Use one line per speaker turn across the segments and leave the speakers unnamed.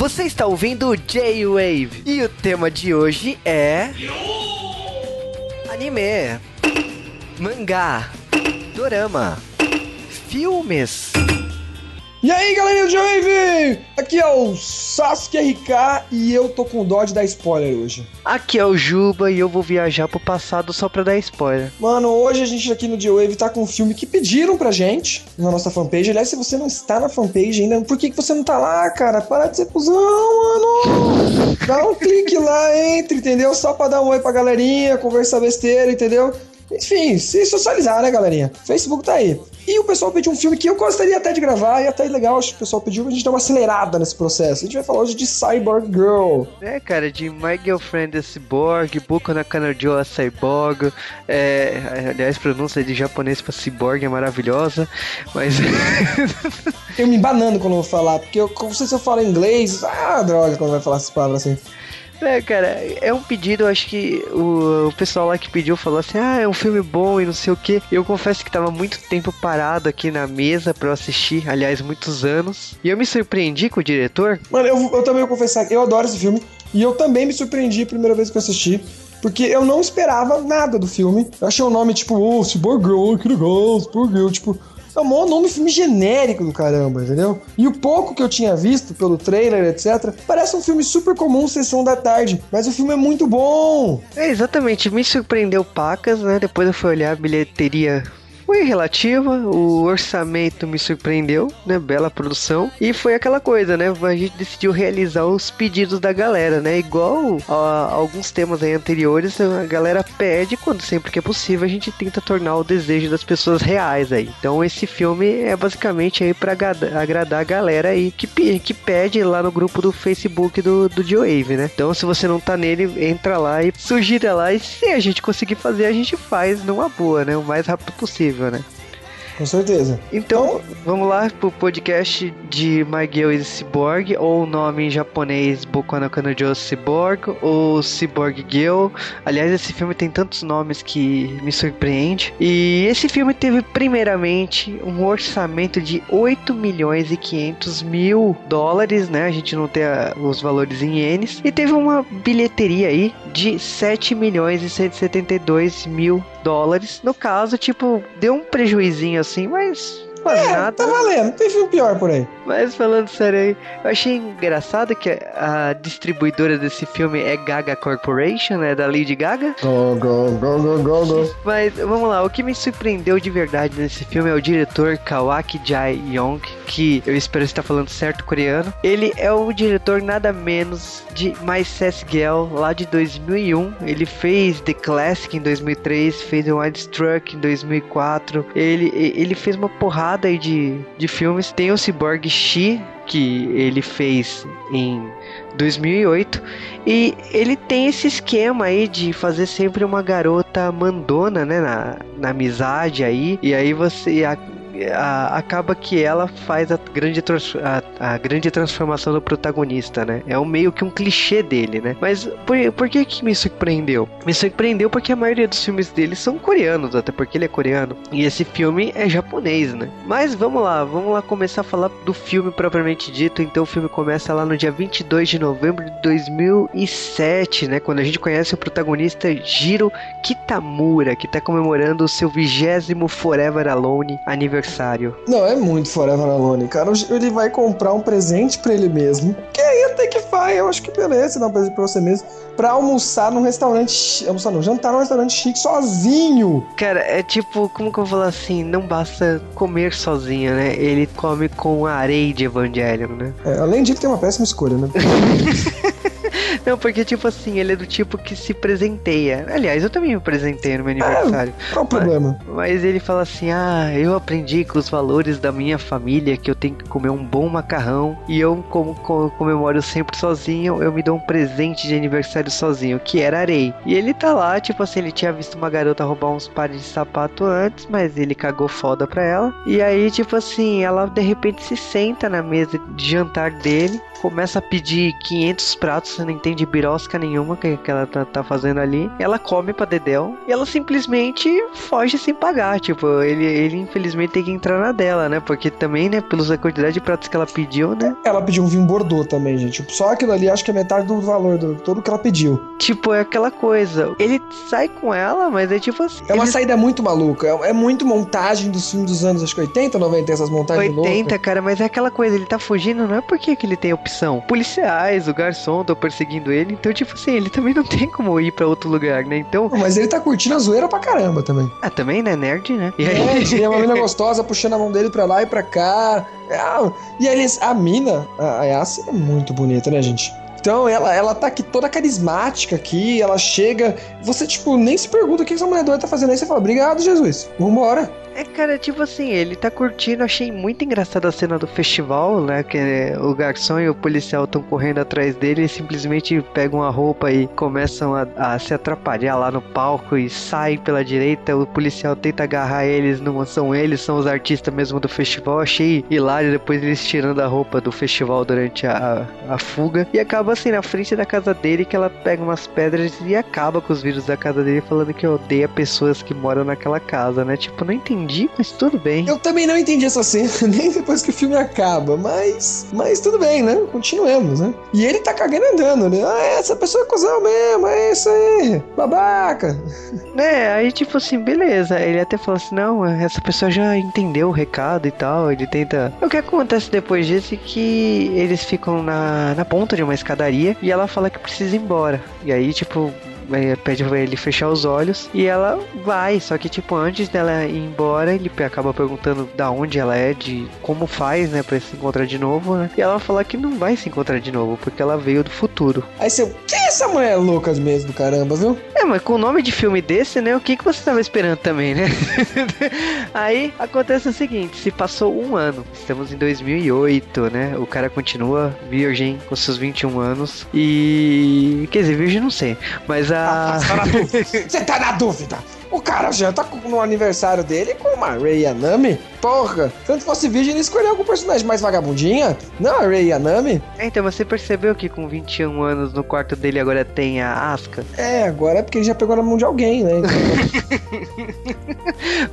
Você está ouvindo J-Wave e o tema de hoje é. Anime, mangá, dorama, filmes.
E aí, galerinha do Wave! Aqui é o Sasuke RK e eu tô com dó de dar spoiler hoje.
Aqui é o Juba e eu vou viajar pro passado só pra dar spoiler.
Mano, hoje a gente aqui no Wave tá com um filme que pediram pra gente na nossa fanpage. Aliás, se você não está na fanpage ainda, por que, que você não tá lá, cara? Para de ser cuzão, mano! Dá um clique lá, entre, entendeu? Só pra dar um oi pra galerinha, conversar besteira, entendeu? Enfim, se socializar, né, galerinha? Facebook tá aí. E o pessoal pediu um filme que eu gostaria até de gravar, e até legal, acho que o pessoal pediu, a gente dá uma acelerada nesse processo. A gente vai falar hoje de Cyborg Girl.
É, cara, de My Girlfriend a Cyborg, Boku no Kanojo a Cyborg, é, aliás, pronúncia de japonês pra Cyborg é maravilhosa, mas...
eu me embanando quando eu vou falar, porque eu não sei se eu falo inglês, ah, droga, quando vai falar essas palavras assim.
É, cara, é um pedido, acho que o, o, pessoal lá que pediu falou assim: ah, é um filme bom e não sei o que. Eu confesso que tava muito tempo parado aqui na mesa pra eu assistir, aliás, muitos anos. E eu me surpreendi com o diretor.
Mano, eu, eu também vou confessar, eu adoro esse filme. E eu também me surpreendi a primeira vez que eu assisti. Porque eu não esperava nada do filme. Eu achei o nome, tipo, oh, Cyborg Girl, que legal, Cyborg Girl. Tipo, é o maior nome filme genérico do caramba, entendeu? E o pouco que eu tinha visto pelo trailer, etc., parece um filme super comum, sessão da tarde. Mas o filme é muito bom.
É, exatamente. Me surpreendeu pacas, né? Depois eu fui olhar a bilheteria foi relativa, o orçamento me surpreendeu, né? Bela produção. E foi aquela coisa, né? A gente decidiu realizar os pedidos da galera, né? Igual a, alguns temas aí anteriores, a galera pede quando sempre que é possível, a gente tenta tornar o desejo das pessoas reais aí. Então esse filme é basicamente aí para agradar a galera aí que, que pede lá no grupo do Facebook do, do Wave, né? Então se você não tá nele, entra lá e sugira lá e se a gente conseguir fazer, a gente faz numa boa, né? O mais rápido possível possível, né?
Com certeza.
Então, vamos lá pro podcast de My Girl is Cyborg, ou o nome em japonês Boku no Kanojo Cyborg, ou Cyborg Girl. Aliás, esse filme tem tantos nomes que me surpreende. E esse filme teve, primeiramente, um orçamento de 8 milhões e 500 mil dólares, né? A gente não tem a, os valores em ienes. E teve uma bilheteria aí de 7 milhões e 172 mil dólares. No caso, tipo, deu um prejuizinho assim, mas
Quase é, nada. tá valendo. Tem filme pior por aí.
Mas falando sério aí, eu achei engraçado que a distribuidora desse filme é Gaga Corporation, né? Da Lady Gaga.
Go, go, go, go, go, go.
Mas vamos lá, o que me surpreendeu de verdade nesse filme é o diretor Kawaki Jae-yong, que eu espero estar falando certo coreano. Ele é o diretor nada menos de My Sass Girl lá de 2001. Ele fez The Classic em 2003, fez The Wild Struck em 2004. Ele, ele fez uma porrada aí de, de filmes. Tem o Cyborg Shi, que ele fez em 2008 e ele tem esse esquema aí de fazer sempre uma garota mandona, né, na, na amizade aí e aí você a, acaba que ela faz a grande, a, a, grande transformação do protagonista, né? É um, meio que um clichê dele, né? Mas por, por que que me surpreendeu? Me surpreendeu porque a maioria dos filmes dele são coreanos, até porque ele é coreano. E esse filme é japonês, né? Mas vamos lá, vamos lá começar a falar do filme propriamente dito. Então o filme começa lá no dia 22 de novembro de 2007, né? Quando a gente conhece o protagonista Jiro Kitamura, que tá comemorando o seu vigésimo Forever Alone aniversário
Não, é muito Forever Alone, cara. Ele vai comprar um presente para ele mesmo. Que aí até que vai, eu acho que beleza, dar um presente pra você mesmo. Pra almoçar num restaurante. Almoçar não, jantar num restaurante chique sozinho.
Cara, é tipo, como que eu vou falar assim? Não basta comer sozinho, né? Ele come com areia de Evangelion, né?
É, além de ele ter uma péssima escolha, né?
Não, porque, tipo assim, ele é do tipo que se presenteia. Aliás, eu também me presentei no meu aniversário.
É, qual o problema?
Mas, mas, ele fala assim: ah, eu aprendi com os valores da minha família que eu tenho que comer um bom macarrão e eu, como, comemoro sempre sozinho, eu me dou um presente de aniversário sozinho, que era areia. E ele tá lá, tipo assim, ele tinha visto uma garota roubar uns pares de sapato antes, mas ele cagou foda pra ela. E aí, tipo assim, ela de repente se senta na mesa de jantar dele começa a pedir 500 pratos, sendo entende birosca nenhuma que, que ela tá, tá fazendo ali. Ela come pra Dedel e ela simplesmente foge sem pagar. Tipo, ele, ele infelizmente tem que entrar na dela, né? Porque também, né, pela quantidade de pratos que ela pediu, né?
Ela pediu um vinho Bordeaux também, gente. Só aquilo ali acho que é metade do valor do todo que ela pediu.
Tipo, é aquela coisa. Ele sai com ela, mas é tipo assim.
É uma
ele...
saída muito maluca. É, é, muito montagem dos filmes dos anos, acho que 80, 90, essas montagens
80, loucas. cara, mas é aquela coisa. Ele tá fugindo, não é porque que ele tem opção. Policiais, o garçom estão perseguindo ele. Então, tipo assim, ele também não tem como ir pra outro lugar, né? Então.
Mas ele tá curtindo a zoeira pra caramba também.
Ah, também, né? Nerd, né?
E aí... É, é uma menina gostosa puxando a mão dele pra lá e pra cá. É, e eles, a mina, a Yassi é muito bonita, né, gente? Então ela, ela tá aqui toda carismática aqui, ela chega. Você, tipo, nem se pergunta o que essa mulher doida tá fazendo aí. Você fala, obrigado, Jesus. Vambora.
É, cara, tipo assim, ele tá curtindo. Achei muito engraçada a cena do festival, né? Que o garçom e o policial estão correndo atrás dele e simplesmente pegam a roupa e começam a, a, se atrapalhar lá no palco e saem pela direita. O policial tenta agarrar eles, não são eles, são os artistas mesmo do festival. Achei hilário depois eles tirando a roupa do festival durante a, a fuga. E acaba assim na frente da casa dele que ela pega umas pedras e acaba com os vírus da casa dele, falando que odeia pessoas que moram naquela casa, né? Tipo, não entendi mas tudo bem.
Eu também não entendi essa cena, nem depois que o filme acaba, mas. Mas tudo bem, né? Continuemos, né? E ele tá cagando andando, né? Ah, essa pessoa é cuzão mesmo, é isso aí, babaca.
É, aí tipo assim, beleza. Ele até falou assim: não, essa pessoa já entendeu o recado e tal. Ele tenta. O que acontece depois disso é que eles ficam na, na ponta de uma escadaria e ela fala que precisa ir embora. E aí, tipo, pede pra ele fechar os olhos e ela vai, só que tipo antes dela ir embora, ele acaba perguntando da onde ela é, de como faz, né, para se encontrar de novo, né? E ela fala que não vai se encontrar de novo porque ela veio do futuro.
Aí você, que é essa mulher louca mesmo do caramba, viu?
É, mas com o nome de filme desse, né, o que que você tava esperando também, né? Aí acontece o seguinte, se passou um ano, estamos em 2008, né? O cara continua virgem com seus 21 anos e quer dizer, virgem não sei, mas a
você tá na dúvida? O cara já tá no aniversário dele com uma Rei Yanami. Porra, se não fosse virgem, ele escolheu algum personagem mais vagabundinha. Não a Rei Yanami.
É, então você percebeu que com 21 anos no quarto dele agora tem a Asuka?
É, agora é porque ele já pegou na mão de alguém, né?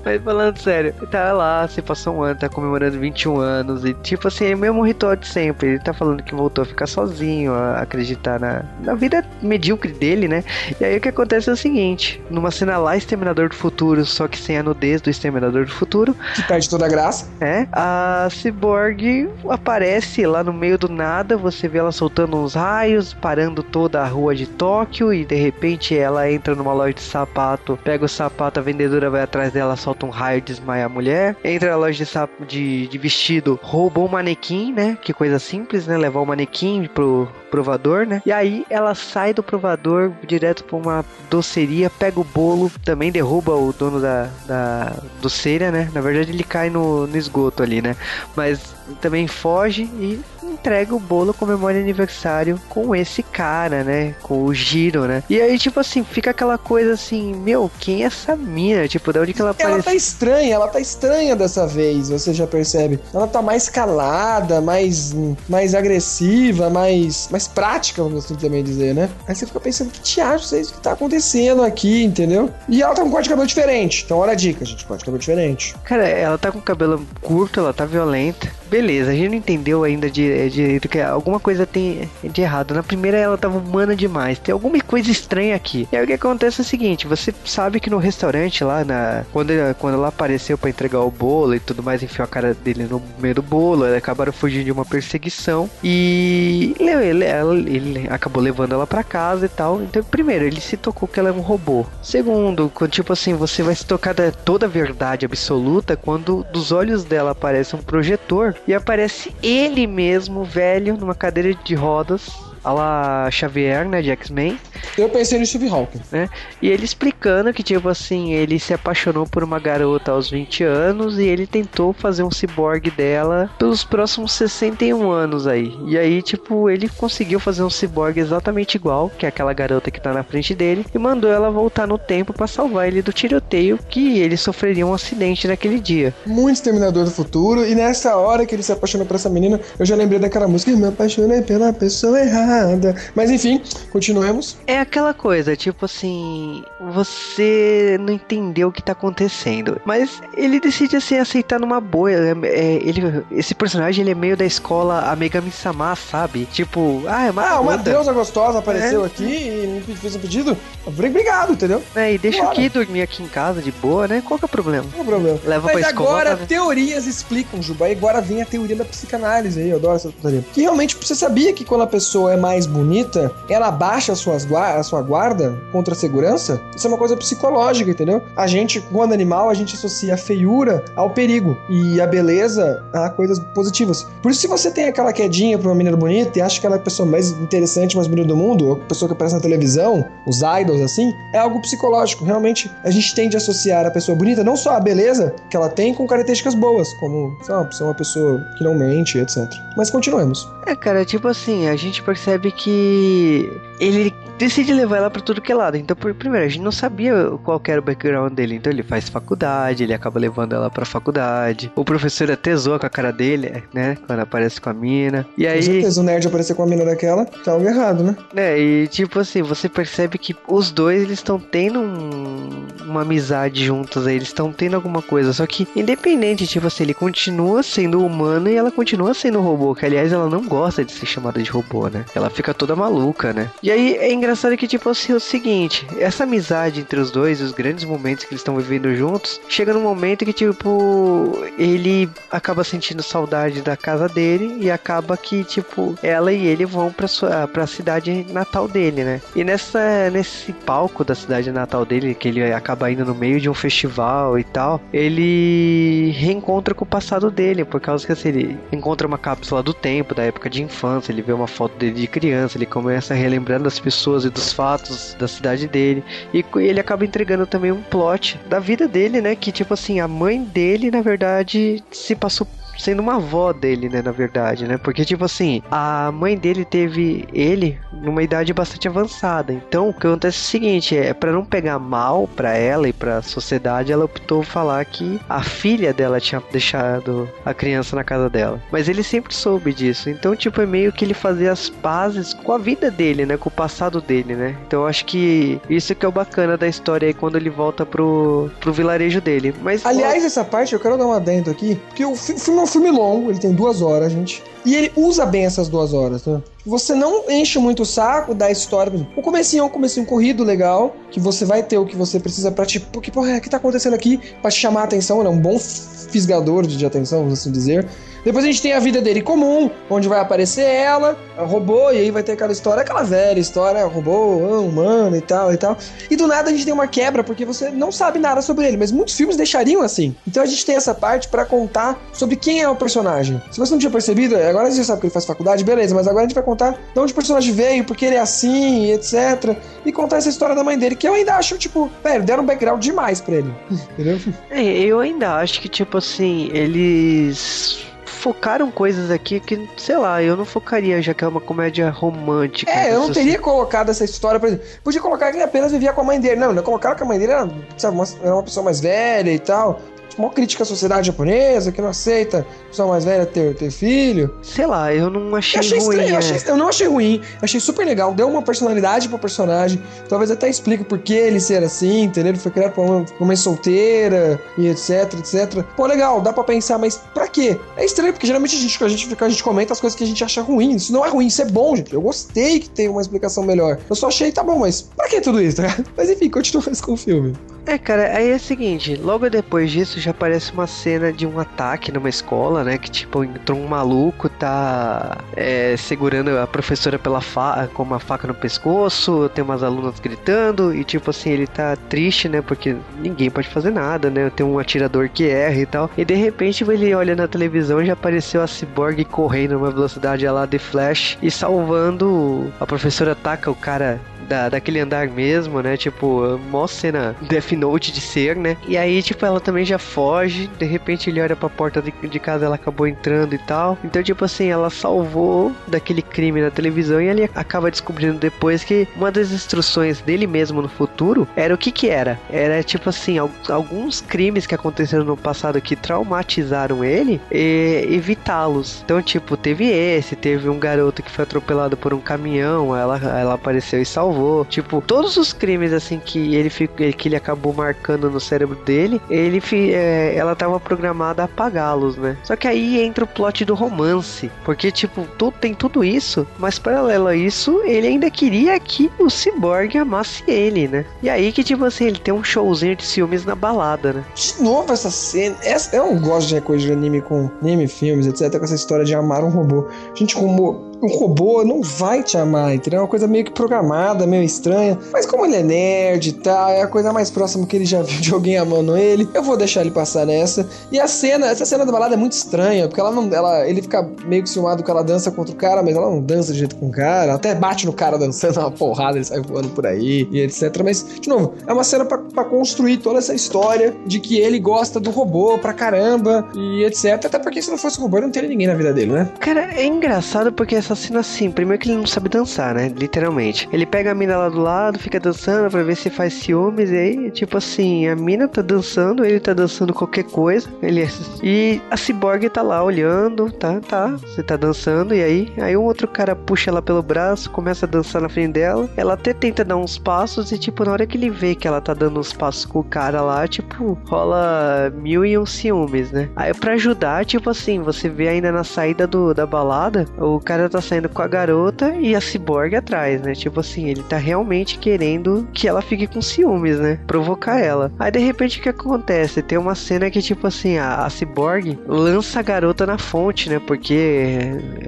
Mas falando sério, tá lá, você passou um ano, tá comemorando 21 anos e tipo assim, é o mesmo ritual de sempre. Ele tá falando que voltou a ficar sozinho, a acreditar na, na vida medíocre dele, né? E aí o que acontece é o seguinte: numa cena lá, Exterminador do Futuro, só que sem a nudez do Exterminador do Futuro.
Que perde toda a graça.
É. A Cyborg aparece lá no meio do nada, você vê ela soltando uns raios, parando toda a rua de Tóquio e de repente ela entra numa loja de sapato, pega o sapato, a vendedora vai atrás dela, solta um raio, desmaia a mulher. Entra na loja de, de, de vestido, roubou um manequim, né? Que coisa simples, né? Levar o manequim pro provador, né? E aí ela sai do provador direto pra uma doceria, pega o bolo, também derruba o dono da, da doceira, né? Na verdade ele cai no, no esgoto ali, né? Mas também foge e entrega o bolo comemora aniversário com esse cara, né? Com o Giro, né? E aí, tipo assim, fica aquela coisa assim, meu, quem é essa mina? Tipo, de onde que ela aparece?
Ela tá estranha, ela tá estranha dessa vez, você já percebe. Ela tá mais calada, mais, mais agressiva, mais, mais prática, vamos assim também dizer, né? Aí você fica pensando, que teatro é isso que tá acontecendo aqui, entendeu? E ela tá com um corte de cabelo diferente. Então, olha a dica, gente, corte de cabelo diferente.
Cara, ela tá com o cabelo curto, ela tá violenta. Beleza, a gente não entendeu ainda de, direito que alguma coisa tem de errado. Na primeira ela tava humana demais, tem alguma coisa estranha aqui. E aí o que acontece é o seguinte: você sabe que no restaurante lá, na, quando, quando ela apareceu para entregar o bolo e tudo mais, enfiou a cara dele no meio do bolo, eles acabaram fugindo de uma perseguição e ele, ele, ele acabou levando ela para casa e tal. Então, primeiro, ele se tocou que ela é um robô. Segundo, tipo assim, você vai se tocar da toda a verdade absoluta quando dos olhos dela aparece um projetor e aparece ele mesmo, velho, numa cadeira de rodas, a la Xavier, né, de X-Men.
Eu pensei no Steve Hawking.
Né? E ele explicando que, tipo assim, ele se apaixonou por uma garota aos 20 anos e ele tentou fazer um ciborgue dela pelos próximos 61 anos aí. E aí, tipo, ele conseguiu fazer um ciborgue exatamente igual que aquela garota que tá na frente dele e mandou ela voltar no tempo para salvar ele do tiroteio que ele sofreria um acidente naquele dia.
Muito Exterminador do Futuro, e nessa hora que ele se apaixonou por essa menina, eu já lembrei daquela música: Me apaixonei pela pessoa errada. Mas enfim, continuemos.
É aquela coisa, tipo assim, você não entendeu o que tá acontecendo, mas ele decide assim aceitar numa boa. É, é, ele, esse personagem ele é meio da escola Amegami Sama, sabe? Tipo, ah, é uma
Ah, uma deusa gostosa apareceu
É.
aqui e me fez um pedido. Obrigado, entendeu?
É, e deixa aqui dormir aqui em casa de boa, né? Qual que é o problema?
Não é problema.
Leva
Mas
pra escola,
agora
né?
teorias explicam, Juba. E agora vem a teoria da psicanálise aí, eu adoro essa teoria. Que realmente você sabia que quando a pessoa é mais bonita, ela baixa as suas gua- a sua guarda contra a segurança? Isso é uma coisa psicológica, entendeu? A gente, quando animal, a gente associa a feiura ao perigo e a beleza a coisas positivas. Por isso, se você tem aquela quedinha pra uma menina bonita e acha que ela é a pessoa mais interessante, mais bonita do mundo, ou a pessoa que aparece na televisão, os idols assim, é algo psicológico. Realmente, a gente tende a associar a pessoa bonita não só a beleza que ela tem com características boas, como ser uma pessoa que não mente, etc. Mas continuemos.
É, cara, tipo assim, a gente percebe que ele decide levar ela pra tudo que é lado. Então, por, primeiro, a gente não sabia qual era o background dele. Então, ele faz faculdade, ele acaba levando ela pra faculdade. O professor até zoa com a cara dele, né? Quando aparece com a mina. E
Com
aí,
certeza, o nerd aparecer com a mina daquela, tá algo errado, né?
né? E tipo assim, você percebe que os dois eles estão tendo um- uma amizade juntos aí, eles estão tendo alguma coisa. Só que, independente, tipo assim, ele continua sendo humano e ela continua sendo robô. Que aliás, ela não gosta de ser chamada de robô, né? Ela fica toda maluca, né? E aí é engraçado que, tipo assim, é o seguinte: essa amizade entre os dois, os grandes momentos que eles estão vivendo juntos, chega num momento que, tipo, ele acaba sentindo saudade da casa dele e acaba que, tipo, ela e ele vão pra, sua, pra cidade natal dele, né? E nessa, nesse palco da cidade natal dele, que ele acaba indo no meio de um festival e tal, ele reencontra com o passado dele, por causa que assim, ele encontra uma cápsula do tempo, da época de infância, ele vê uma foto dele de criança, ele começa relembrando as pessoas e dos fatos da cidade dele, e ele acaba entregando também um plot da vida dele, né? Que tipo assim, a mãe dele, na verdade, se passou sendo uma avó dele, né, na verdade, né? Porque tipo assim, a mãe dele teve ele numa idade bastante avançada. Então, o que acontece é o seguinte, é para não pegar mal pra ela e pra sociedade, ela optou falar que a filha dela tinha deixado a criança na casa dela. Mas ele sempre soube disso. Então, tipo, é meio que ele fazer as pazes com a vida dele, né, com o passado dele, né? Então, eu acho que isso que é o bacana da história aí quando ele volta pro, pro vilarejo dele. Mas
Aliás, essa parte eu quero dar um adendo aqui, porque o fi- filme é um filme longo, ele tem duas horas, gente. E ele usa bem essas duas horas, né? Você não enche muito o saco da história. O comecinho é um comecinho corrido legal, que você vai ter o que você precisa pra te. Porque, porra, o que tá acontecendo aqui? Pra te chamar a atenção, é um bom fisgador de de atenção, vamos assim dizer. Depois a gente tem a vida dele comum, onde vai aparecer ela, robô, e aí vai ter aquela história, aquela velha história, robô, ah, humano e tal e tal. E do nada a gente tem uma quebra, porque você não sabe nada sobre ele, mas muitos filmes deixariam assim. Então a gente tem essa parte pra contar sobre quem é o personagem. Se você não tinha percebido, agora você já sabe que ele faz faculdade, beleza, mas agora a gente vai contar de onde o personagem veio, porque ele é assim, etc. E contar essa história da mãe dele, que eu ainda acho, tipo, velho, deram um background demais pra ele. Entendeu?
É, eu ainda acho que, tipo assim, eles focaram coisas aqui que, sei lá, eu não focaria, já que é uma comédia romântica.
É, eu não teria colocado essa história, por exemplo. Podia colocar que ele apenas vivia com a mãe dele. Não, não colocaram que a mãe dele era, sabe, uma, era uma pessoa mais velha e tal. Uma crítica à sociedade japonesa, que não aceita a pessoa mais velha ter, ter filho.
Sei lá, eu não
Eu
achei,
achei
ruim.
estranho, eu,
é.
achei- eu não achei ruim, achei super legal, deu uma personalidade pro personagem, talvez até explique por que ele ser assim, entendeu? Ele foi criado por uma, uma mãe solteira e etc, etc. Pô, legal, dá pra pensar, mas pra quê? É estranho, porque geralmente a gente, a gente, a gente comenta as coisas que a gente acha ruim. Isso não é ruim, isso é bom, gente. Eu gostei que tem uma explicação melhor. Eu só achei, tá bom, mas pra que tudo isso, tá? Mas enfim, continua mais com o filme.
É, cara, aí é o seguinte, logo depois disso já aparece uma cena de um ataque numa escola, né? Que tipo, entrou um maluco, tá é, segurando a professora pela fa com uma faca no pescoço, tem umas alunas gritando, e tipo assim, ele tá triste, né? Porque ninguém pode fazer nada, né? Tem um atirador que erra e tal. E de repente ele olha na televisão já apareceu a Cyborg correndo numa velocidade lá de Flash e salvando. A professora ataca o cara da, daquele andar mesmo, né? Tipo, mó cena Death Note de ser, né? E aí, tipo, ela também já foge. De repente ele olha pra porta de, de casa, ela acabou entrando e tal. Então, tipo assim, ela salvou daquele crime na televisão e ele acaba descobrindo depois que uma das instruções dele mesmo no futuro era o que que era? Era tipo assim, alguns crimes que aconteceram no passado que traumatizaram ele e evitá-los. Então, tipo, teve esse, teve um garoto que foi atropelado por um caminhão, ela, ela apareceu e salvou. Tipo, todos os crimes assim que ele que ele acabou marcando no cérebro dele, ele é, ela tava programada a apagá-los, né? Só que aí entra o plot do romance, porque tipo, tu, tem tudo isso, mas paralelo a isso, ele ainda queria que o Cyborg amasse ele, né? E aí que tipo assim, ele tem um showzinho de ciúmes na balada, né?
De novo essa cena, essa, eu gosto de coisa de anime com anime, filmes, etc, com essa história de amar um robô. Gente, como um robô não vai te amar, entendeu? É uma coisa meio que programada, meio estranha. Mas como ele é nerd e tal, é a coisa mais próxima que ele já viu de alguém amando ele. Eu vou deixar ele passar nessa. E a cena, essa cena da balada é muito estranha, porque ela não. Ela, ele fica meio que ciumado que ela dança contra o cara, mas ela não dança de jeito com o cara. Até bate no cara dançando uma porrada, ele sai voando por aí e etc. Mas, de novo, é uma cena para construir toda essa história de que ele gosta do robô pra caramba e etc. Até porque se não fosse o robô, não teria ninguém na vida dele, né?
Cara, é engraçado porque cena assim, primeiro que ele não sabe dançar, né? Literalmente. Ele pega a mina lá do lado, fica dançando pra ver se faz ciúmes, e aí, tipo assim, a mina tá dançando, ele tá dançando qualquer coisa. Ele é E a Cyborg tá lá olhando, tá, tá, você tá dançando, e aí, aí um outro cara puxa ela pelo braço, começa a dançar na frente dela. Ela até tenta dar uns passos, e tipo, na hora que ele vê que ela tá dando uns passos com o cara lá, tipo, rola mil e um ciúmes, né? Aí pra ajudar, tipo assim, você vê ainda na saída do, da balada, o cara tá saindo com a garota e a ciborgue atrás, né? Tipo assim, ele tá realmente querendo que ela fique com ciúmes, né? Provocar ela. Aí de repente o que acontece? Tem uma cena que, tipo assim, a, a ciborgue lança a garota na fonte, né? Porque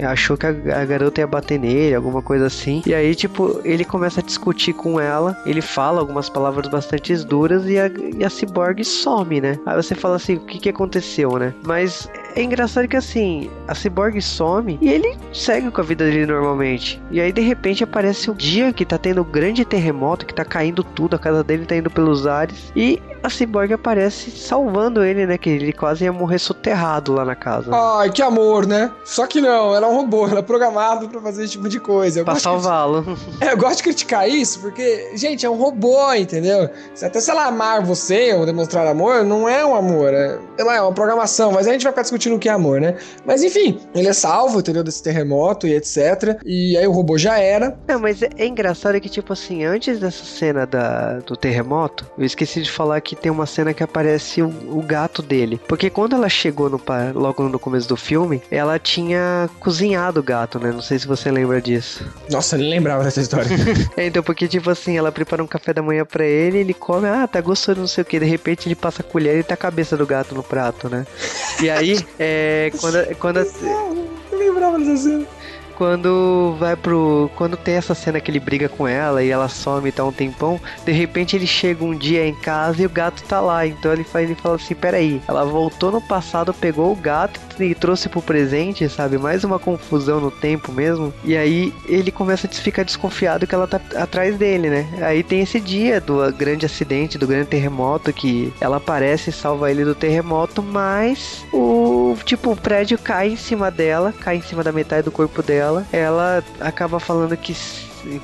achou que a, a garota ia bater nele, alguma coisa assim. E aí, tipo, ele começa a discutir com ela. Ele fala algumas palavras bastante duras e a, e a ciborgue some, né? Aí você fala assim, o que que aconteceu, né? Mas é engraçado que assim, a Cyborg some e ele segue com a vida dele normalmente. E aí de repente aparece o dia que tá tendo um grande terremoto, que tá caindo tudo, a casa dele tá indo pelos ares. E a Cyborg aparece salvando ele, né? Que ele quase ia morrer soterrado lá na casa.
Ai, que amor, né? Só que não, era um robô, era programado para fazer esse tipo de coisa.
Eu pra salvá-lo.
De... É, eu gosto de criticar isso, porque, gente, é um robô, entendeu? Até se ela amar você ou demonstrar amor, não é um amor. É, é uma programação, mas a gente vai ficar discutindo o que é amor, né? Mas enfim, ele é salvo, entendeu? Desse terremoto e etc. E aí o robô já era.
Não, mas é, é engraçado que, tipo assim, antes dessa cena da, do terremoto, eu esqueci de falar que tem uma cena que aparece o, o gato dele. Porque quando ela chegou no logo no começo do filme, ela tinha cozinhado o gato, né? Não sei se você lembra disso.
Nossa, ele lembrava dessa história.
é, então, porque, tipo assim, ela prepara um café da manhã pra ele, ele come, ah, tá gostoso, não sei o que. De repente ele passa a colher e tá a cabeça do gato no prato, né? E aí, é. Quando. quando
eu lembrava dessa cena
quando vai pro. Quando tem essa cena que ele briga com ela e ela some e tá um tempão, de repente ele chega um dia em casa e o gato tá lá. Então ele, faz, ele fala assim: peraí, ela voltou no passado, pegou o gato e trouxe pro presente, sabe? Mais uma confusão no tempo mesmo. E aí ele começa a ficar desconfiado que ela tá atrás dele, né? Aí tem esse dia do grande acidente, do grande terremoto, que ela aparece e salva ele do terremoto, mas o tipo, o prédio cai em cima dela, cai em cima da metade do corpo dela dela, ela acaba falando que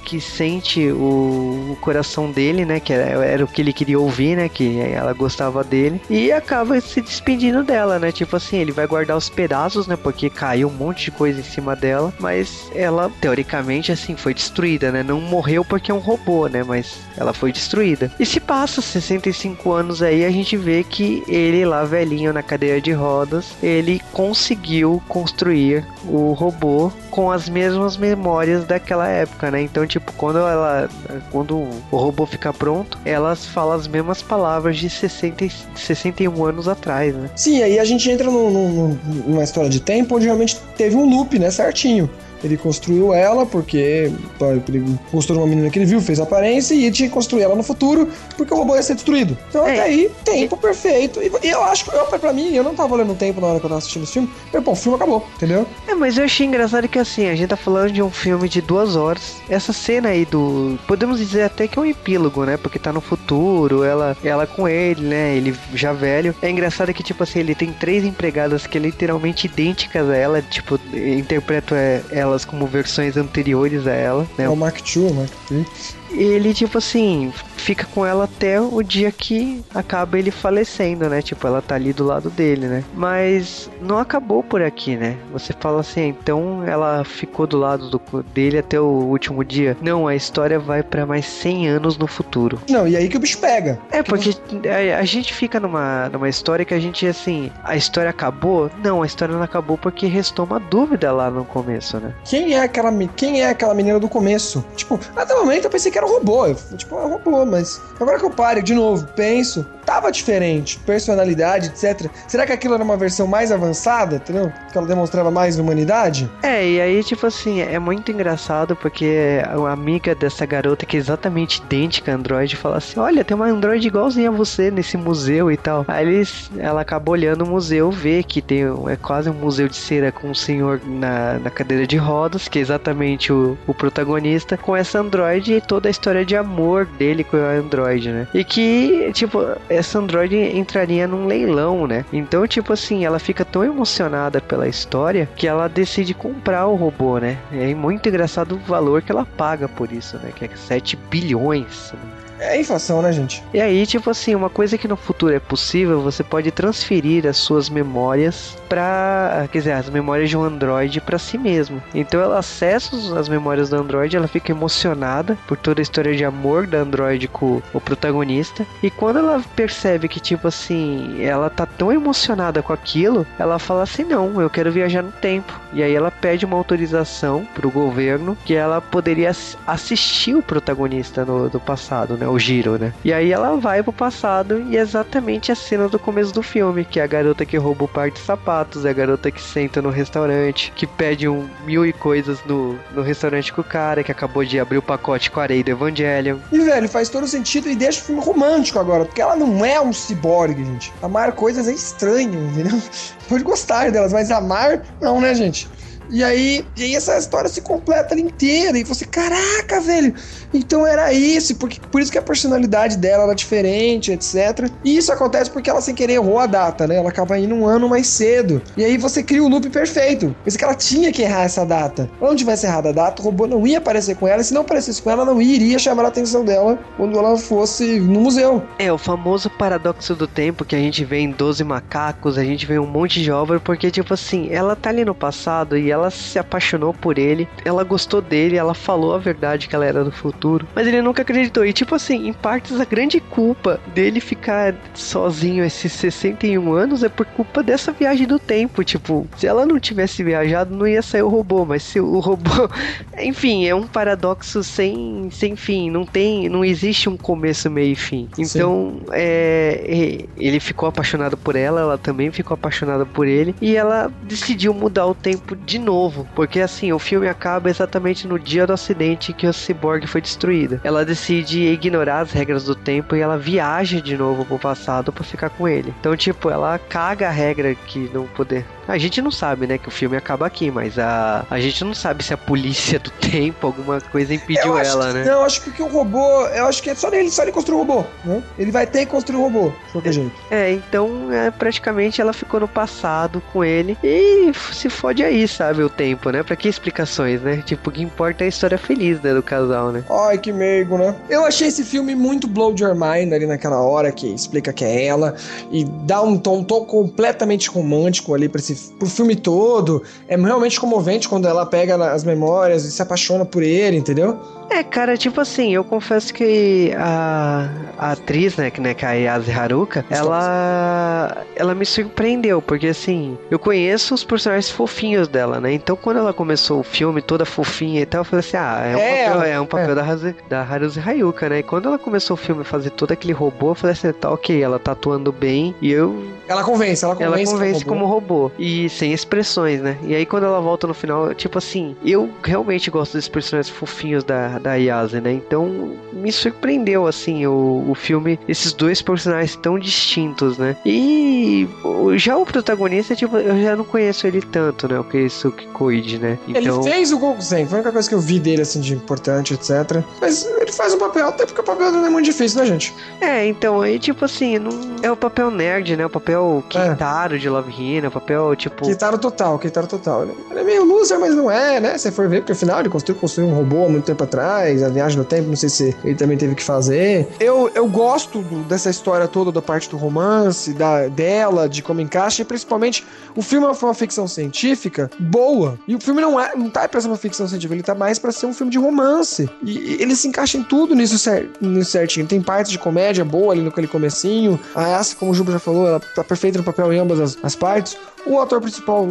que sente o, o, coração dele, né? Que era, era, o que ele queria ouvir, né? Que ela gostava dele. E acaba se despedindo dela, né? Tipo assim, ele vai guardar os pedaços, né? Porque caiu um monte de coisa em cima dela. Mas ela, teoricamente, assim, foi destruída, né? Não morreu porque é um robô, né? Mas ela foi destruída. E se passa 65 anos aí, a gente vê que ele lá, velhinho na cadeira de rodas, ele conseguiu construir o robô com as mesmas memórias daquela época, né? Então, tipo, quando ela. Quando o robô fica pronto, elas falam as mesmas palavras de 60, 61 anos atrás, né?
Sim, aí a gente entra no, no, numa história de tempo onde realmente teve um loop, né? Certinho. Ele construiu ela porque ele construiu uma menina que ele viu, fez aparência e tinha que construir ela no futuro porque o robô ia ser destruído. Então é. até aí, tempo perfeito. E eu acho que, eu, pra mim, eu não tava olhando o tempo na hora que eu tava assistindo esse filme. Eu, pô, o filme acabou, entendeu?
É, mas eu achei engraçado que assim, a gente tá falando de um filme de duas horas. Essa cena aí do. Podemos dizer até que é um epílogo, né? Porque tá no futuro, ela, ela com ele, né? Ele já velho. É engraçado que, tipo assim, ele tem três empregadas que é literalmente idênticas a ela, tipo, interpreto é, como versões anteriores a ela, né? É
o Mark II, Mark III
ele, tipo assim, fica com ela até o dia que acaba ele falecendo, né? Tipo, ela tá ali do lado dele, né? Mas não acabou por aqui, né? Você fala assim, então ela ficou do lado do, dele até o último dia. Não, a história vai para mais 100 anos no futuro.
Não, e aí que o bicho pega.
É, porque a, a, gente fica numa, numa história que a gente, assim, a história acabou? Não, a história não acabou porque restou uma dúvida lá no começo, né?
Quem é aquela, quem é aquela menina do começo? Tipo, até o momento eu pensei que era um robô. Tipo, é um robô, mas agora que eu paro de novo, penso, tava diferente, personalidade, etc. Será que aquilo era uma versão mais avançada, entendeu? Que ela demonstrava mais humanidade?
É, e aí, tipo assim, é muito engraçado porque a amiga dessa garota, que é exatamente idêntica a Android, fala assim: Olha, tem uma Android igualzinha a você nesse museu e tal. Aí eles, ela acaba olhando o museu, vê que tem é quase um museu de cera com um senhor na, na cadeira de rodas, que é exatamente o, o protagonista, com essa Android e toda a história de amor dele com Android, né? E que, tipo, essa Android entraria num leilão, né? Então, tipo assim, ela fica tão emocionada pela história que ela decide comprar o robô, né? É muito engraçado o valor que ela paga por isso, né? Que é 7 bilhões. Né?
É inflação, né, gente?
E aí, tipo assim, uma coisa que no futuro é possível, você pode transferir as suas memórias para, quer dizer, as memórias de um Android para si mesmo. Então ela acessa as memórias do Android, ela fica emocionada por toda a história de amor da Android com o protagonista. E quando ela percebe que, tipo assim, ela tá tão emocionada com aquilo, ela fala assim: não, eu quero viajar no tempo. E aí ela pede uma autorização pro governo que ela poderia assistir o protagonista no, do passado, né? O Giro, né? E aí ela vai pro passado e é exatamente a cena do começo do filme, que é a garota que rouba o par de sapatos, é a garota que senta no restaurante, que pede um mil e coisas no, no restaurante com o cara, que acabou de abrir o pacote com a areia do Evangelion.
E, velho, faz todo sentido e deixa o filme romântico agora, porque ela não é um ciborgue, gente. Amar coisas é estranho, entendeu? Pode gostar delas, mas amar, não, né, gente? E aí, e aí essa história se completa inteira. E você, caraca, velho, então era isso, porque, por isso que a personalidade dela era diferente, etc. E isso acontece porque ela sem querer errou a data, né? Ela acaba indo um ano mais cedo. E aí você cria o loop perfeito. Por que ela tinha que errar essa data. Quando não tivesse errado a data, o robô não ia aparecer com ela. E se não aparecesse com ela, não iria chamar a atenção dela quando ela fosse no museu.
É, o famoso paradoxo do tempo que a gente vê em 12 macacos, a gente vê um monte de obra, porque, tipo assim, ela tá ali no passado e ela se apaixonou por ele, ela gostou dele, ela falou a verdade que ela era do futuro. Mas ele nunca acreditou. E, tipo assim, em partes, a grande culpa dele ficar sozinho esses 61 anos é por culpa dessa viagem do tempo. Tipo, se ela não tivesse viajado, não ia sair o robô. Mas se o robô. Enfim, é um paradoxo sem, sem fim. Não tem. Não existe um começo, meio e fim. Então, é, ele ficou apaixonado por ela, ela também ficou apaixonada por ele. E ela decidiu mudar o tempo de novo. Porque, assim, o filme acaba exatamente no dia do acidente que o Cyborg foi destruída. Ela decide ignorar as regras do tempo e ela viaja de novo pro passado para ficar com ele. Então, tipo, ela caga a regra que não poder a gente não sabe, né, que o filme acaba aqui, mas a, a gente não sabe se a polícia do tempo, alguma coisa impediu ela,
que,
né?
Não, acho que o robô, eu acho que é só ele, só ele construir o robô, né? Ele vai ter que construir o robô, de qualquer jeito.
É, então é, praticamente ela ficou no passado com ele e se fode aí, sabe, o tempo, né? Pra que explicações, né? Tipo, o que importa é a história feliz, né, do casal, né?
Ai, que meigo, né? Eu achei esse filme muito blow your mind ali naquela hora que explica que é ela e dá um tom, um tom completamente romântico ali pra esse pro filme todo. É realmente comovente quando ela pega as memórias e se apaixona por ele, entendeu?
É, cara, tipo assim, eu confesso que a, a atriz, né, que, né, que é a Yase Haruka, ela, ela me surpreendeu, porque assim, eu conheço os personagens fofinhos dela, né? Então quando ela começou o filme toda fofinha e tal, eu falei assim, ah, é um
É,
papel, é um papel
é.
da, da Haruzi Hayuka, né? E quando ela começou o filme a fazer todo aquele robô, eu falei assim, tá ok, ela tá atuando bem e eu
Ela convence, ela convence.
ela
que é
convence
robô.
como robô e sem expressões, né? E aí quando ela volta no final, tipo assim, eu realmente gosto desses personagens fofinhos da, da Yase, né? Então me surpreendeu, assim, o, o filme, esses dois personagens tão distintos, né? E o- já o protagonista, tipo, eu já não conheço ele tanto, né? O Keisuke Koide, né? Então...
Ele fez o Gokusen, foi a única coisa que eu vi dele, assim, de importante, etc. Mas ele faz um papel, até porque o papel não é muito difícil, né, gente?
É, então, aí, tipo assim, não... é o papel nerd, né? O papel
É.
Kitaro de Love Hina, o papel, tipo...
Keitaro total, Keitaro total. Ele ele é meio loser, mas não é, né? Se for ver, porque afinal ele construiu, construiu um robô há muito tempo atrás, a viagem no tempo, não sei se ele também teve que fazer. Eu, eu gosto do- dessa história toda, da parte do romance, da, dela, de como encaixa, e principalmente o filme foi uma ficção científica boa. E o filme não, é, não tá pra ser uma ficção científica, ele tá mais pra ser um filme de romance. E, e ele se encaixa em tudo nisso, cer nisso certinho. Tem partes de comédia boa ali naquele comecinho. A Asa, como o Juba já falou, ela tá perfeita no papel em ambas as, as partes. O ator principal,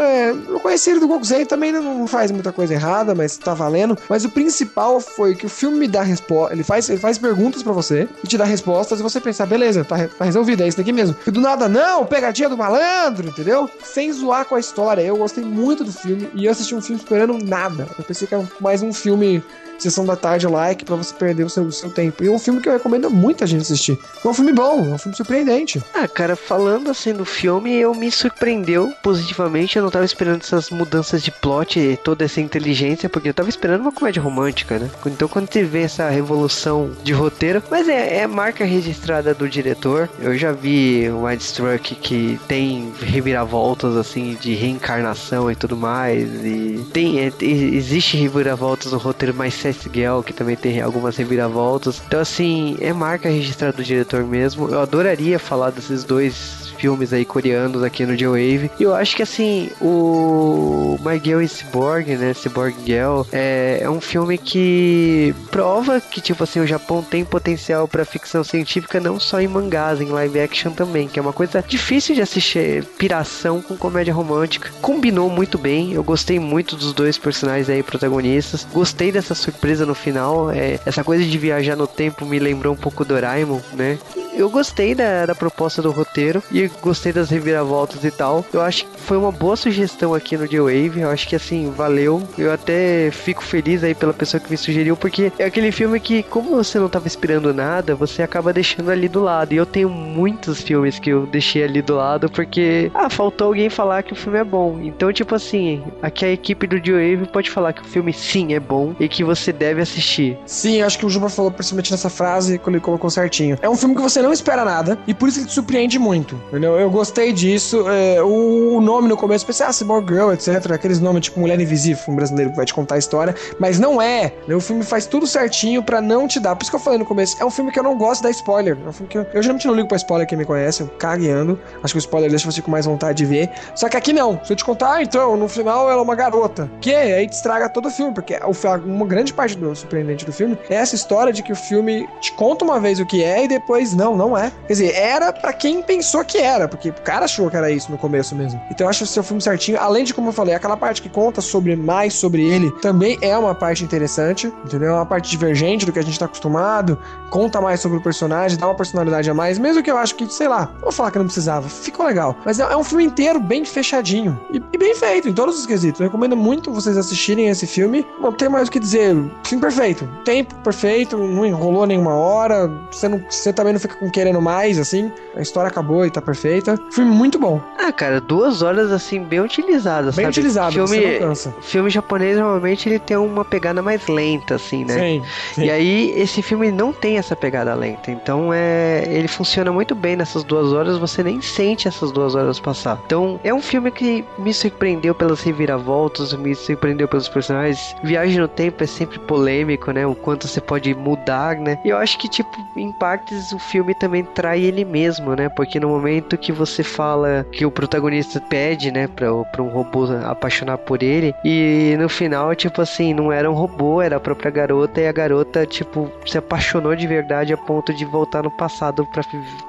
é, eu conheci ele do Gokusei, também não faz muita coisa errada, mas tá valendo. Mas o principal foi que o filme me dá resposta, ele faz, ele faz perguntas pra você e te dá respostas e você pensar, beleza, tá, tá resolvido, é isso daqui mesmo. E do nada, não, pegadinha do malandro, entendeu? Sem zoar com a história. Eu gostei muito do filme e eu assisti um filme esperando nada. Eu pensei que era mais um filme sessão da tarde like pra você perder o seu, o seu tempo. E é um filme que eu recomendo muita gente assistir. É um filme bom, é um filme surpreendente.
Ah, cara, falando assim do filme, eu me surpreendeu positivamente. Eu não tava esperando essas mudanças de plot e toda essa inteligência, porque eu tava esperando uma comédia romântica, né? Então quando você vê essa revolução de roteiro, mas é, é marca registrada do diretor. Eu já vi o Mindstruck que tem reviravoltas assim de reencarnação e tudo mais. E tem é, existe reviravoltas no roteiro mais Seth Gale, que também tem algumas reviravoltas. Então assim, é marca registrada do diretor mesmo. Eu adoraria falar desses dois filmes aí coreanos aqui no J-Wave. E eu acho que assim, o My Girl is Cyborg, né? Cyborg Girl, é, é um filme que prova que, tipo assim, o Japão tem potencial pra ficção científica não só em mangás, em live action também, que é uma coisa difícil de assistir piração com comédia romântica. Combinou muito bem, eu gostei muito dos dois personagens aí protagonistas. Gostei dessa surpresa no final. É, essa coisa de viajar no tempo me lembrou um pouco Doraemon, né? Eu gostei da, da proposta do roteiro e gostei das reviravoltas e tal. Eu acho que foi uma boa sugestão aqui no J-Wave. Eu acho que assim, valeu. Eu até fico feliz aí pela pessoa que me sugeriu, porque é aquele filme que, como você não tava esperando nada, você acaba deixando ali do lado. E eu tenho muitos filmes que eu deixei ali do lado porque, ah, faltou alguém falar que o filme é bom. Então, tipo assim, aqui a equipe do J-Wave pode falar que o filme sim é bom e que você deve assistir.
Sim, acho que o Juba falou principalmente nessa frase que ele colocou certinho. É um filme que você não espera nada e por isso ele te surpreende muito. Entendeu? Eu gostei disso. é, o, o nome no começo, pensei, ah, Cyborg Girl, etc. Aqueles nomes tipo Mulher Invisível, um brasileiro que vai te contar a história. Mas não é. né? O filme faz tudo certinho pra não te dar. Por isso que eu falei no começo, é um filme que eu não gosto da spoiler. É um filme que eu, eu geralmente não ligo pra spoiler quem me conhece, eu cagueando. Acho que o spoiler deixa você com mais vontade de ver. Só que aqui não. Se eu te contar, ah, então, no final ela é uma garota. Que aí te estraga todo o filme, porque o, fi- uma grande parte do surpreendente do filme é essa história de que o filme te conta uma vez o que é e depois não, não é. Quer dizer, era pra quem pensou que era, porque o cara achou que era isso no começo mesmo. Então eu acho o seu filme certinho, além de como eu falei, aquela parte que conta sobre mais sobre ele, também é uma parte interessante, entendeu? É uma parte divergente do que a gente tá acostumado, conta mais sobre o personagem, dá uma personalidade a mais, mesmo que eu acho que, sei lá, vou falar que não precisava, ficou legal. Mas é, é um filme inteiro bem fechadinho e, e bem feito em todos os quesitos. Eu recomendo muito vocês assistirem esse filme. Não tem mais o que dizer, filme perfeito, tempo perfeito, não enrolou nenhuma hora, você, não, você também não fica com querendo mais, assim, a história acabou e tá perfeita. Filme muito bom,
Ah, cara, duas horas assim, bem utilizadas,
bem
sabe?
utilizado, você não
Filme,
cansa.
filme japonês normalmente ele tem uma pegada mais lenta, assim, né?
Sim, sim.
E aí, esse filme não tem essa pegada lenta. Então, é, ele funciona muito bem nessas duas horas. Você nem sente essas duas horas passar. Então, é um filme que me surpreendeu pelas reviravoltas, me surpreendeu pelos personagens. Viagem no tempo é sempre polêmico, né? O quanto você pode mudar, né? E eu acho que, tipo, em partes, o filme também trai ele mesmo, né? Porque no momento que você fala que o protagonista pede, né, pra, pra um robô apaixonar por ele, e no final, tipo assim, não era um robô, era a própria garota, e a garota, tipo, se apaixonou de verdade a ponto de voltar no passado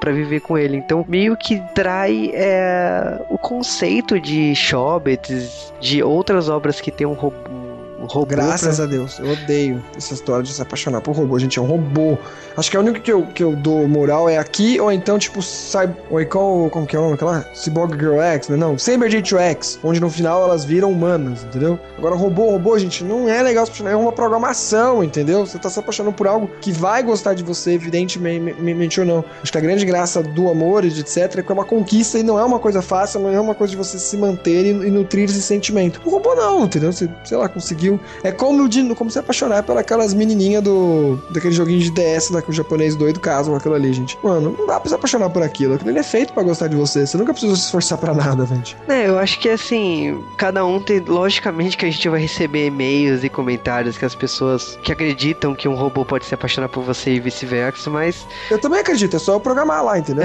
pra viver com ele. Então, meio que trai é, o conceito de Hobbits, de outras obras que tem um robô robô.
Graças pra... a Deus. Eu odeio essa história de se apaixonar por robô. Gente, é um robô. Acho que a única que eu, que eu dou moral é aqui, ou então, tipo, sai. Ou igual. Como que é o nome? Aquela? Cyborg Girl X, né? Não, Saber J2 X, onde no final elas viram humanas, entendeu? Agora, robô, robô, gente, não é legal se apaixonar, é uma programação, entendeu? Você tá se apaixonando por algo que vai gostar de você, evidentemente ou não. Acho que a grande graça do amor e etc. é que é uma conquista e não é uma coisa fácil, não é uma coisa de você se manter e, e nutrir esse sentimento. O robô não, entendeu? Você, sei lá, conseguiu é como, de, como se apaixonar pelas menininhas do. daquele joguinho de DS lá que o japonês doido casa com aquilo ali, gente. Mano, não dá pra se apaixonar por aquilo. Aquilo é feito pra gostar de você. Você nunca precisa se esforçar pra nada, gente.
É, eu acho que assim, cada um tem. Logicamente que a gente vai receber e-mails e comentários que as pessoas que acreditam que um robô pode se apaixonar por você e vice-versa, mas.
Eu também acredito, é só eu programar lá, entendeu?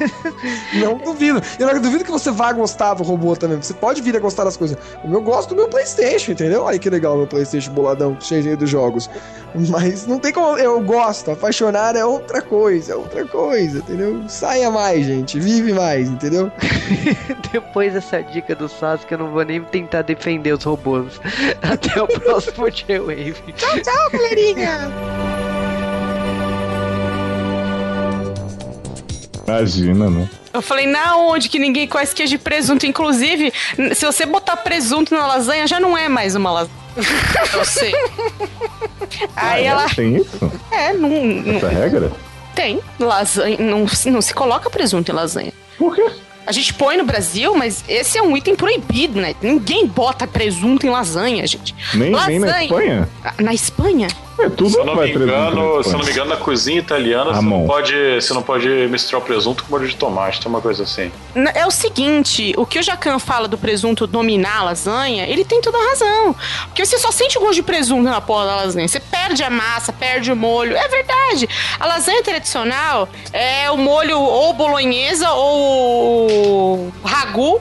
não duvido. Eu não duvido que você vá gostar do robô também. Você pode vir a gostar das coisas. Eu gosto do meu PlayStation, entendeu? Que legal meu PlayStation boladão, cheio de jogos. Mas não tem como. Eu gosto, apaixonar é outra coisa, é outra coisa, entendeu? Saia mais, gente, vive mais, entendeu?
Depois dessa dica do Sasuke, eu não vou nem tentar defender os robôs. Até o próximo J-Wave.
tchau, tchau, galerinha!
Imagina, né?
Eu falei, na onde que ninguém conhece queijo de presunto? Inclusive, se você botar presunto na lasanha, já não é mais uma lasanha. Eu sei.
Ah, Aí ela. Tem isso?
É, não.
Essa não... regra?
Tem. Lasanha. Não, não se coloca presunto em lasanha.
Por quê?
A gente põe no Brasil, mas esse é um item proibido, né? Ninguém bota presunto em lasanha, gente.
Nem, lasanha. nem na Espanha?
Na Espanha?
É, tudo
se eu não me engano, se eu não me engano, na cozinha italiana você não, pode, você não pode misturar o presunto com molho de tomate, tem uma coisa assim.
É o seguinte, o que o Jacan fala do presunto dominar a lasanha, ele tem toda a razão. Porque você só sente o gosto de presunto na porra da lasanha. Você perde a massa, perde o molho. É verdade. A lasanha tradicional é o molho ou bolonhesa ou ragu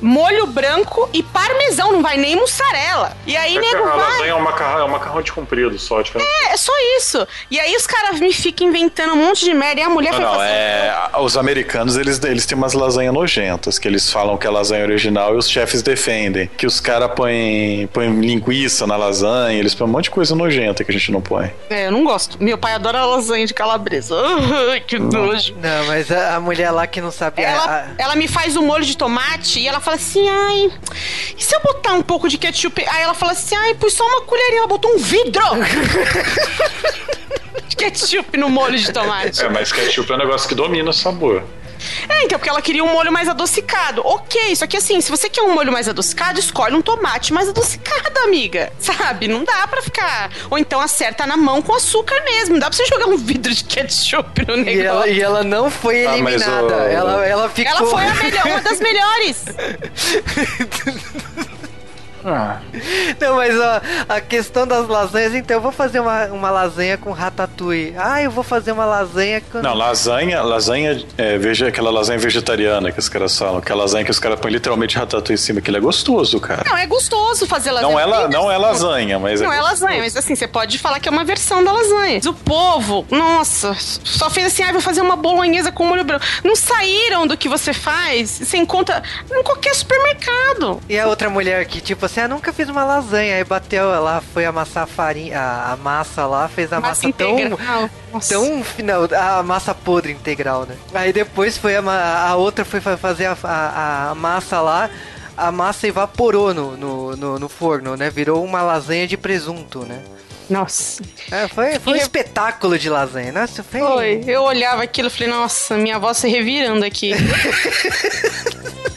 molho branco e parmesão, não vai nem mussarela. E aí, é nego,
a
vai...
lasanha é um macarrão, é um macarrão de comprido só. Tipo...
É, é só isso. E aí os caras me ficam inventando um monte de merda e a mulher
não, não, é... Os americanos, eles, eles têm umas lasanhas nojentas, que eles falam que é lasanha original e os chefes defendem. Que os caras põem, põem linguiça na lasanha, eles põem um monte de coisa nojenta que a gente não põe.
É, eu não gosto. Meu pai adora lasanha de calabresa. que nojo.
Não, mas a, a, mulher lá que não sabe...
Ela, a... ela me faz o molho de tomate e ela fala assim, ai, e se eu botar um pouco de ketchup? Aí ela fala assim, ai, pus só uma colherinha, ela botou um vidro! ketchup no molho de tomate.
É, mas ketchup é um negócio que domina o sabor.
É, então, porque ela queria um molho mais adocicado. Ok, só que assim, se você quer um molho mais adocicado, escolhe um tomate mais adocicado, amiga. Sabe? Não dá pra ficar. Ou então acerta na mão com açúcar mesmo. Não dá pra você jogar um vidro de ketchup no negócio.
E ela, e ela não foi eliminada. Ah, o... ela, ela ficou.
Ela foi a melhor, uma das melhores.
Ah. Não, mas ó, a questão das lasanhas, então eu vou fazer uma, uma lasanha com ratatouille. Ah, eu vou fazer uma lasanha com.
Não, lasanha, lasanha, é, veja aquela lasanha vegetariana que os caras falam, que é a lasanha que os caras põem literalmente ratatouille em cima, que ele é gostoso, cara.
Não, é gostoso fazer lasanha.
Não é, la, não é lasanha, mas
Não
é,
é lasanha, mas assim, você pode falar que é uma versão da lasanha. O povo, nossa, só fez assim, ah, vou fazer uma bolonhesa com molho branco. Não saíram do que você faz, você encontra em qualquer supermercado.
E a outra mulher que, tipo, você ah, nunca fiz uma lasanha. Aí bateu lá, foi amassar a farinha, a, a massa lá, fez a massa, massa tão. Tão final, a massa podre integral, né? Aí depois foi a, a outra foi fazer a, a, a massa lá a massa evaporou no, no, no, no, forno, né? Virou uma lasanha de presunto, né?
Nossa.
É, foi, foi um espetáculo de lasanha. Nossa, foi...
foi. Eu olhava aquilo e falei, nossa, minha avó se revirando aqui.